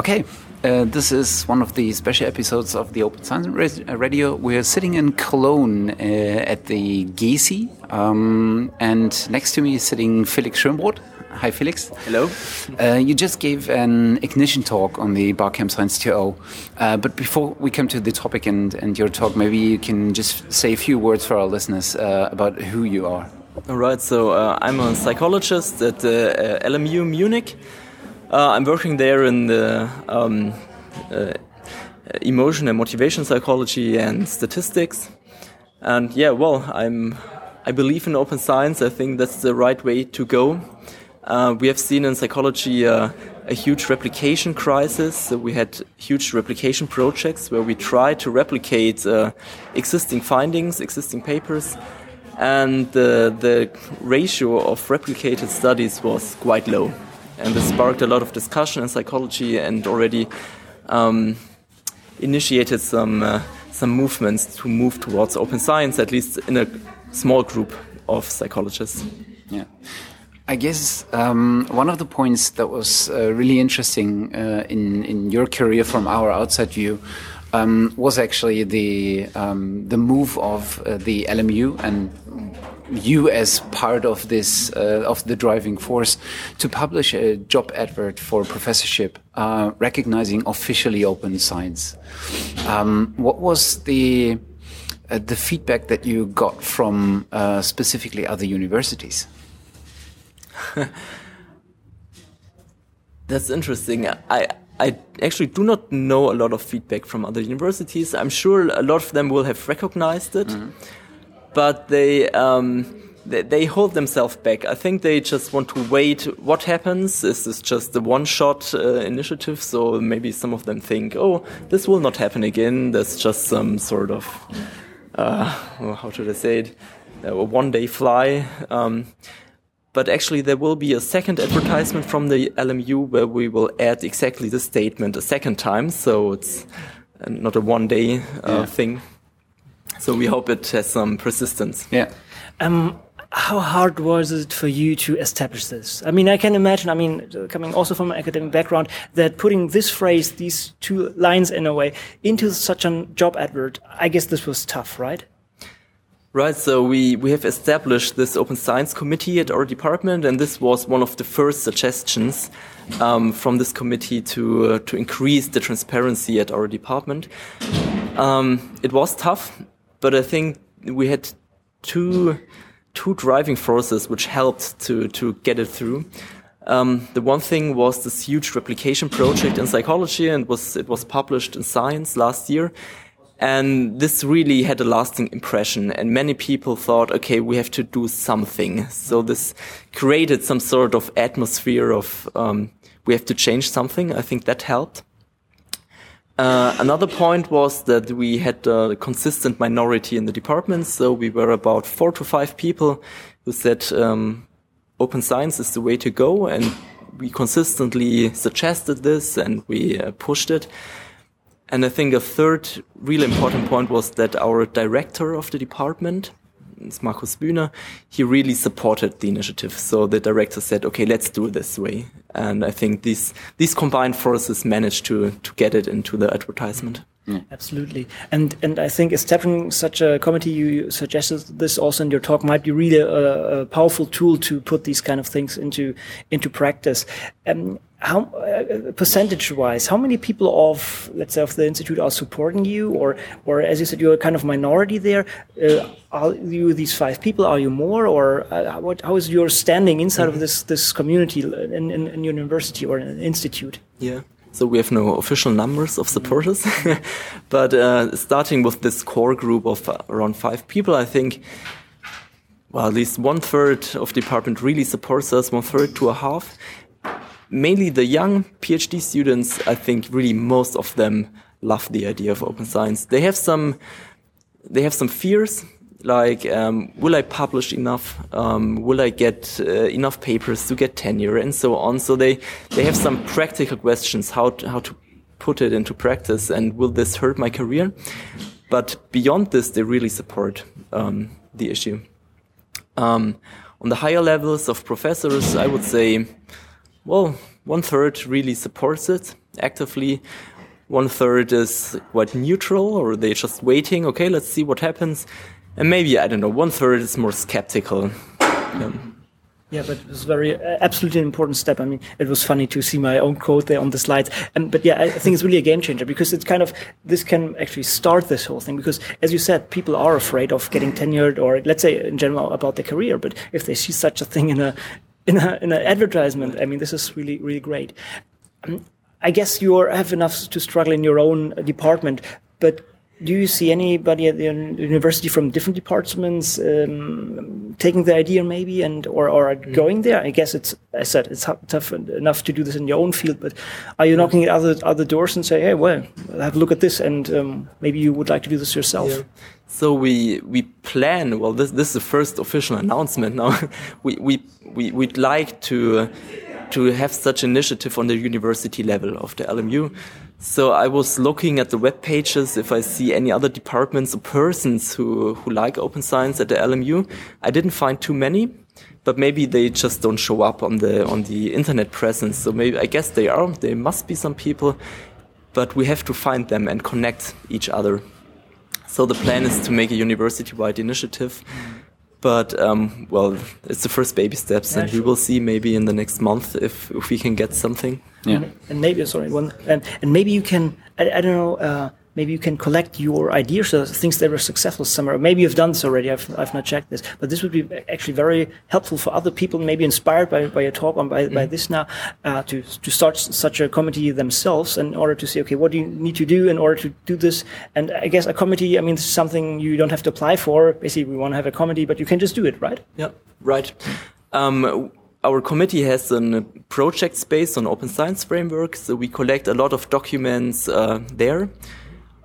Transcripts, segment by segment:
Okay, uh, this is one of the special episodes of the Open Science uh, Radio. We're sitting in Cologne uh, at the GESI, um, and next to me is sitting Felix Schönbrodt. Hi, Felix. Hello. Uh, you just gave an ignition talk on the Barcamp Science 2.0. Uh, but before we come to the topic and, and your talk, maybe you can just say a few words for our listeners uh, about who you are. All right, so uh, I'm a psychologist at uh, LMU Munich. Uh, I'm working there in the um, emotion and motivation psychology and statistics. And yeah, well, I'm I believe in open science. I think that's the right way to go. Uh, we have seen in psychology uh, a huge replication crisis. So we had huge replication projects where we tried to replicate uh, existing findings, existing papers, and the ratio of replicated studies was quite low. And this sparked a lot of discussion in psychology and already um, initiated some, uh, some movements to move towards open science, at least in a small group of psychologists. Yeah. I guess um, one of the points that was uh, really interesting uh, in in your career from our outside view um, was actually the um, the move of uh, the LMU and you as part of this uh, of the driving force to publish a job advert for a professorship uh, recognizing officially open science. Um, what was the uh, the feedback that you got from specifically other universities? That's interesting. I I actually do not know a lot of feedback from other universities. I'm sure a lot of them will have recognized it, mm -hmm. But they, um, they, hold themselves back. I think they just want to wait. What happens? This is this just a one-shot uh, initiative? So maybe some of them think, "Oh, this will not happen again. There's just some sort of uh, how should I say it? A one-day fly." Um, but actually there will be a second advertisement from the LMU where we will add exactly the statement a second time. So it's uh, not a one day uh, yeah. thing. So we hope it has some persistence. Yeah. Um, how hard was it for you to establish this? I mean, I can imagine, I mean, coming also from an academic background, that putting this phrase, these two lines in a way, into such a job advert, I guess this was tough, right? Right, so we, we have established this open science committee at our department, and this was one of the first suggestions um, from this committee to, uh, to increase the transparency at our department. Um, it was tough, but I think we had two, two driving forces which helped to, to get it through. Um, the one thing was this huge replication project in psychology, and was, it was published in Science last year. And this really had a lasting impression. And many people thought, okay, we have to do something. So this created some sort of atmosphere of um, we have to change something. I think that helped. Uh, another point was that we had a consistent minority in the department. So we were about four to five people who said um, open science is the way to go. And we consistently suggested this and we uh, pushed it. And I think a third really important point was that our director of the department, it's Markus Bühner, he really supported the initiative. So the director said, okay, let's do it this way. And I think these, these combined forces managed to, to get it into the advertisement. Mm. Absolutely, and and I think establishing such a committee, you suggested this also in your talk, might be really a, a powerful tool to put these kind of things into into practice. Um, how uh, percentage wise how many people of let's say of the institute are supporting you? Or or as you said you're a kind of minority there. Uh, are you these five people? Are you more? Or uh, what how is your standing inside mm -hmm. of this this community in, in, in university or an institute? Yeah. So we have no official numbers of supporters, but uh, starting with this core group of uh, around five people, I think, well, at least one third of the department really supports us, one third to a half. Mainly the young PhD students, I think, really most of them love the idea of open science. They have some, they have some fears like um, will I publish enough? Um, will I get uh, enough papers to get tenure and so on? So they they have some practical questions how to, how to put it into practice and will this hurt my career? But beyond this, they really support um, the issue. Um, on the higher levels of professors, I would say, well, one third really supports it. actively. One third is quite neutral, or they're just waiting. Okay, let's see what happens. And maybe I don't know. One third is more skeptical. Yeah. Yeah, but it was very uh, absolutely an important step. I mean, it was funny to see my own quote there on the slides. And but yeah, I think it's really a game changer because it's kind of this can actually start this whole thing because, as you said, people are afraid of getting tenured or let's say in general about their career. But if they see such a thing in a in a in an advertisement, I mean, this is really really great. Um, I guess you have enough to struggle in your own department, but do you see anybody at the university from different departments um, taking the idea maybe and or, or mm. going there i guess it's i said it's tough enough to do this in your own field but are you knocking at other other doors and say hey well have a look at this and um, maybe you would like to do this yourself yeah. So we we plan well this this is the first official announcement now we we, we we'd like to uh, to have such initiative on the university level of the lmu so I was looking at the web pages if I see any other departments or persons who, who like open science at the LMU. I didn't find too many, but maybe they just don't show up on the on the internet presence. So maybe I guess they are. There must be some people, but we have to find them and connect each other. So the plan is to make a university-wide initiative. But um, well, it's the first baby steps, yeah, and sure. we will see maybe in the next month if if we can get something. Yeah. And, maybe sorry one and and maybe you can I, I don't know uh, maybe you can collect your ideas of things that were successful somewhere. Maybe you've done this already. I've I've not checked this, but this would be actually very helpful for other people, maybe inspired by, by your talk or by, mm. by this now, uh, to to start such a committee themselves in order to say, okay, what do you need to do in order to do this? And I guess a committee, I mean, something you don't have to apply for. Basically, we want to have a committee, but you can just do it, right? Yeah, right. Um, our committee has a project space on open science framework, so we collect a lot of documents uh, there,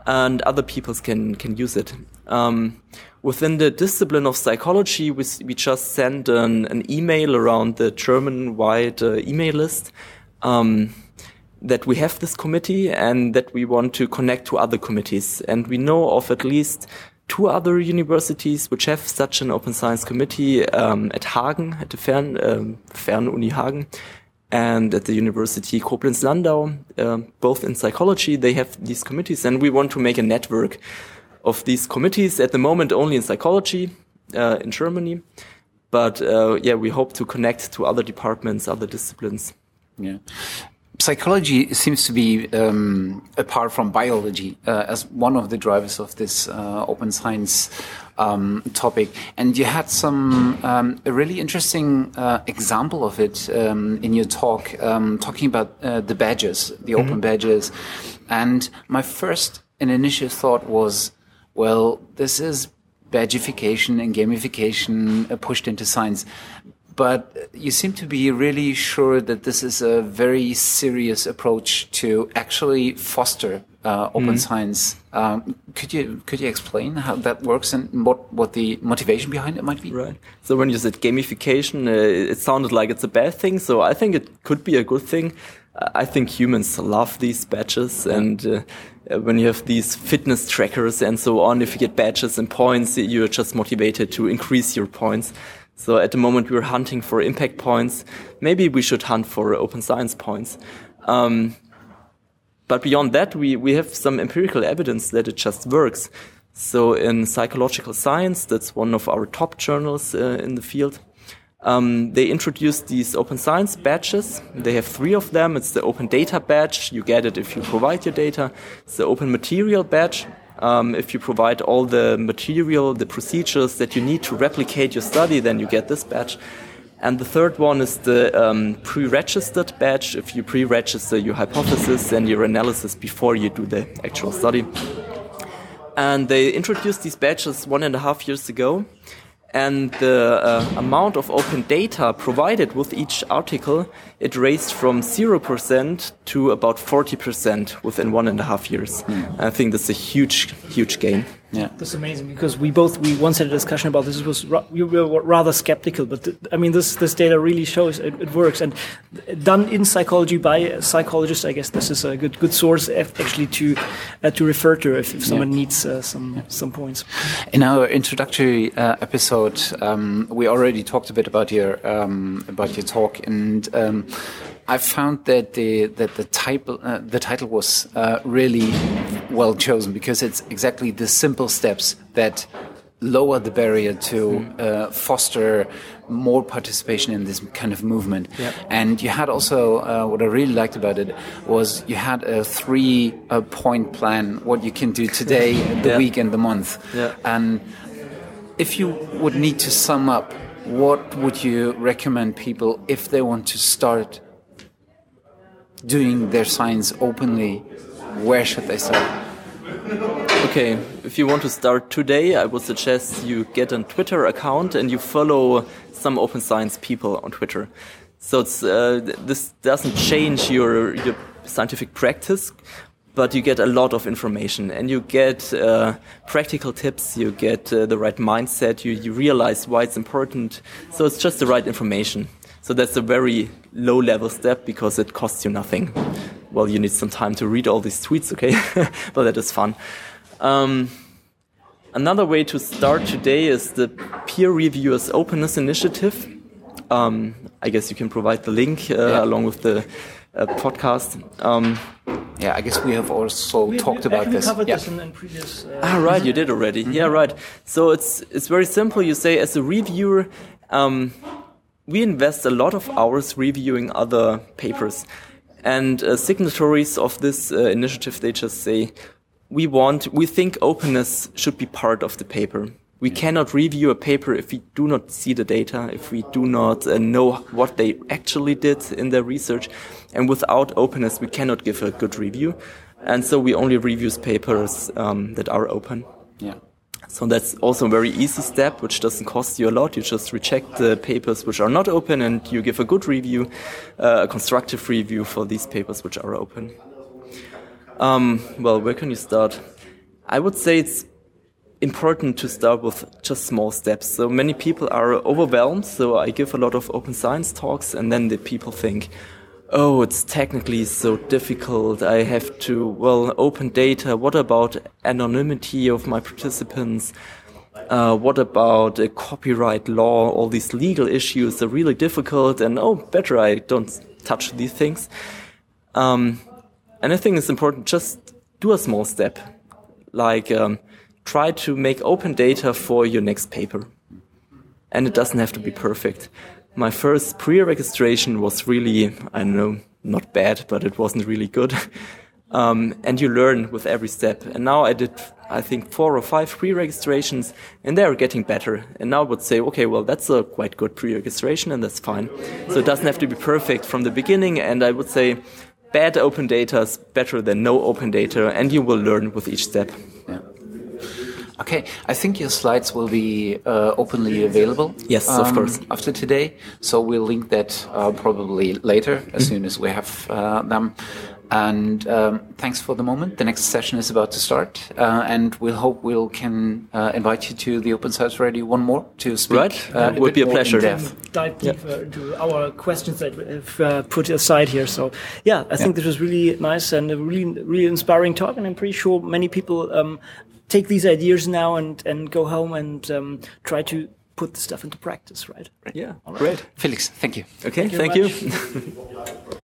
and other people can can use it. Um, within the discipline of psychology, we, we just send an, an email around the German-wide uh, email list um, that we have this committee and that we want to connect to other committees. And we know of at least two other universities which have such an open science committee um, at Hagen, at the Fern, um, Fernuni Hagen, and at the University Koblenz-Landau, uh, both in psychology, they have these committees, and we want to make a network of these committees. At the moment, only in psychology uh, in Germany, but uh, yeah, we hope to connect to other departments, other disciplines. Yeah psychology seems to be, um, apart from biology, uh, as one of the drivers of this uh, open science um, topic. And you had some um, a really interesting uh, example of it um, in your talk, um, talking about uh, the badges, the mm -hmm. open badges. And my first and initial thought was, well, this is badgification and gamification uh, pushed into science but you seem to be really sure that this is a very serious approach to actually foster uh, open mm. science. Um, could you could you explain how that works and what what the motivation behind it might be? Right. So when you said gamification, uh, it sounded like it's a bad thing. So I think it could be a good thing. I think humans love these badges and. Uh, when you have these fitness trackers and so on, if you get badges and points, you're just motivated to increase your points. So at the moment we're hunting for impact points. Maybe we should hunt for open science points. Um, but beyond that, we, we have some empirical evidence that it just works. So in psychological science, that's one of our top journals uh, in the field. Um, they introduced these open science badges. They have three of them. It's the open data badge. You get it if you provide your data. It's the open material badge. Um, if you provide all the material, the procedures that you need to replicate your study, then you get this badge. And the third one is the um, pre-registered badge. If you pre-register your hypothesis and your analysis before you do the actual study. And they introduced these badges one and a half years ago and the uh, amount of open data provided with each article, it raised from 0% to about 40% within one and a half years. Mm. I think that's a huge, huge gain. Yeah, that's amazing because we both we once had a discussion about this. It was we were rather skeptical, but th I mean this this data really shows it, it, works and done in psychology by psychologists. I guess this is a good good source actually to uh, to refer to if, if someone yeah. needs uh, some yeah. some points. In our introductory uh, episode, um, we already talked a bit about your um, about your talk and. Um, I found that the that the type uh, the title was uh, really well chosen because it's exactly the simple steps that lower the barrier to uh, foster more participation in this kind of movement. Yeah. And you had also uh, what I really liked about it was you had a three uh, point plan what you can do today, the Yeah. week, and the month. Yeah. And if you would need to sum up, what would you recommend people if they want to start doing their science openly? Where should they start? Okay, if you want to start today, I would suggest you get a Twitter account and you follow some open science people on Twitter. So uh, this doesn't change your, your scientific practice, but you get a lot of information and you get uh, practical tips, you get uh, the right mindset, you, you realize why it's important. So it's just the right information. So that's a very low level step because it costs you nothing. Well, you need some time to read all these tweets, okay? but that is fun. Um, another way to start today is the Peer Reviewers Openness Initiative. Um, I guess you can provide the link uh, Yeah. along with the uh, podcast. Um, Yeah, I guess we have also We- talked we about actually this. covered yeah. this in, in previous. Uh, Ah, right, you did already. Yeah, right. So it's it's very simple. You say as a reviewer, um, we invest a lot of hours reviewing other papers, and uh, signatories of this uh, initiative they just say we want we think openness should be part of the paper. We cannot review a paper if we do not see the data, if we do not uh, know what they actually did in their research. And without openness, we cannot give a good review. And so we only review papers um, that are open. Yeah. So that's also a very easy step, which doesn't cost you a lot. You just reject the papers which are not open and you give a good review, uh, a constructive review for these papers which are open. Um, well, where can you start? I would say it's important to start with just small steps. So many people are overwhelmed. So I give a lot of open science talks, and then the people think, oh, it's technically so difficult. I have to, well, open data. What about anonymity of my participants? Uh, what about copyright law? All these legal issues are really difficult, and oh, better I don't touch these things. Um, and I think it's important just do a small step, like um, try to make open data for your next paper. And it doesn't have to be perfect. My first pre-registration was really, I don't know, not bad, but it wasn't really good. Um, and you learn with every step. And now I did, I think, four or five pre-registrations, and they are getting better. And now I would say, okay, well, that's a quite good pre-registration, and that's fine. So it doesn't have to be perfect from the beginning. And I would say, bad open data is better than no open data, and you will learn with each step. Yeah. Okay, I think your slides will be uh, openly available. um, Yes, of course. After today, so we'll link that uh, probably later as soon as we have uh, them. And um, thanks for the moment. The next session is about to start, uh, and we'll hope we'll can uh, invite you to the Open Source Radio one more to speak. Right. uh, It would be a pleasure. in-depth. dive deeper into our questions that we've uh, put aside here. So, yeah, I think this was really nice and a really, really inspiring talk. And I'm pretty sure many people um, take these ideas now and, and go home and um, try to put the stuff into practice, right? Yeah, great. Felix, thank you. Okay, you thank you.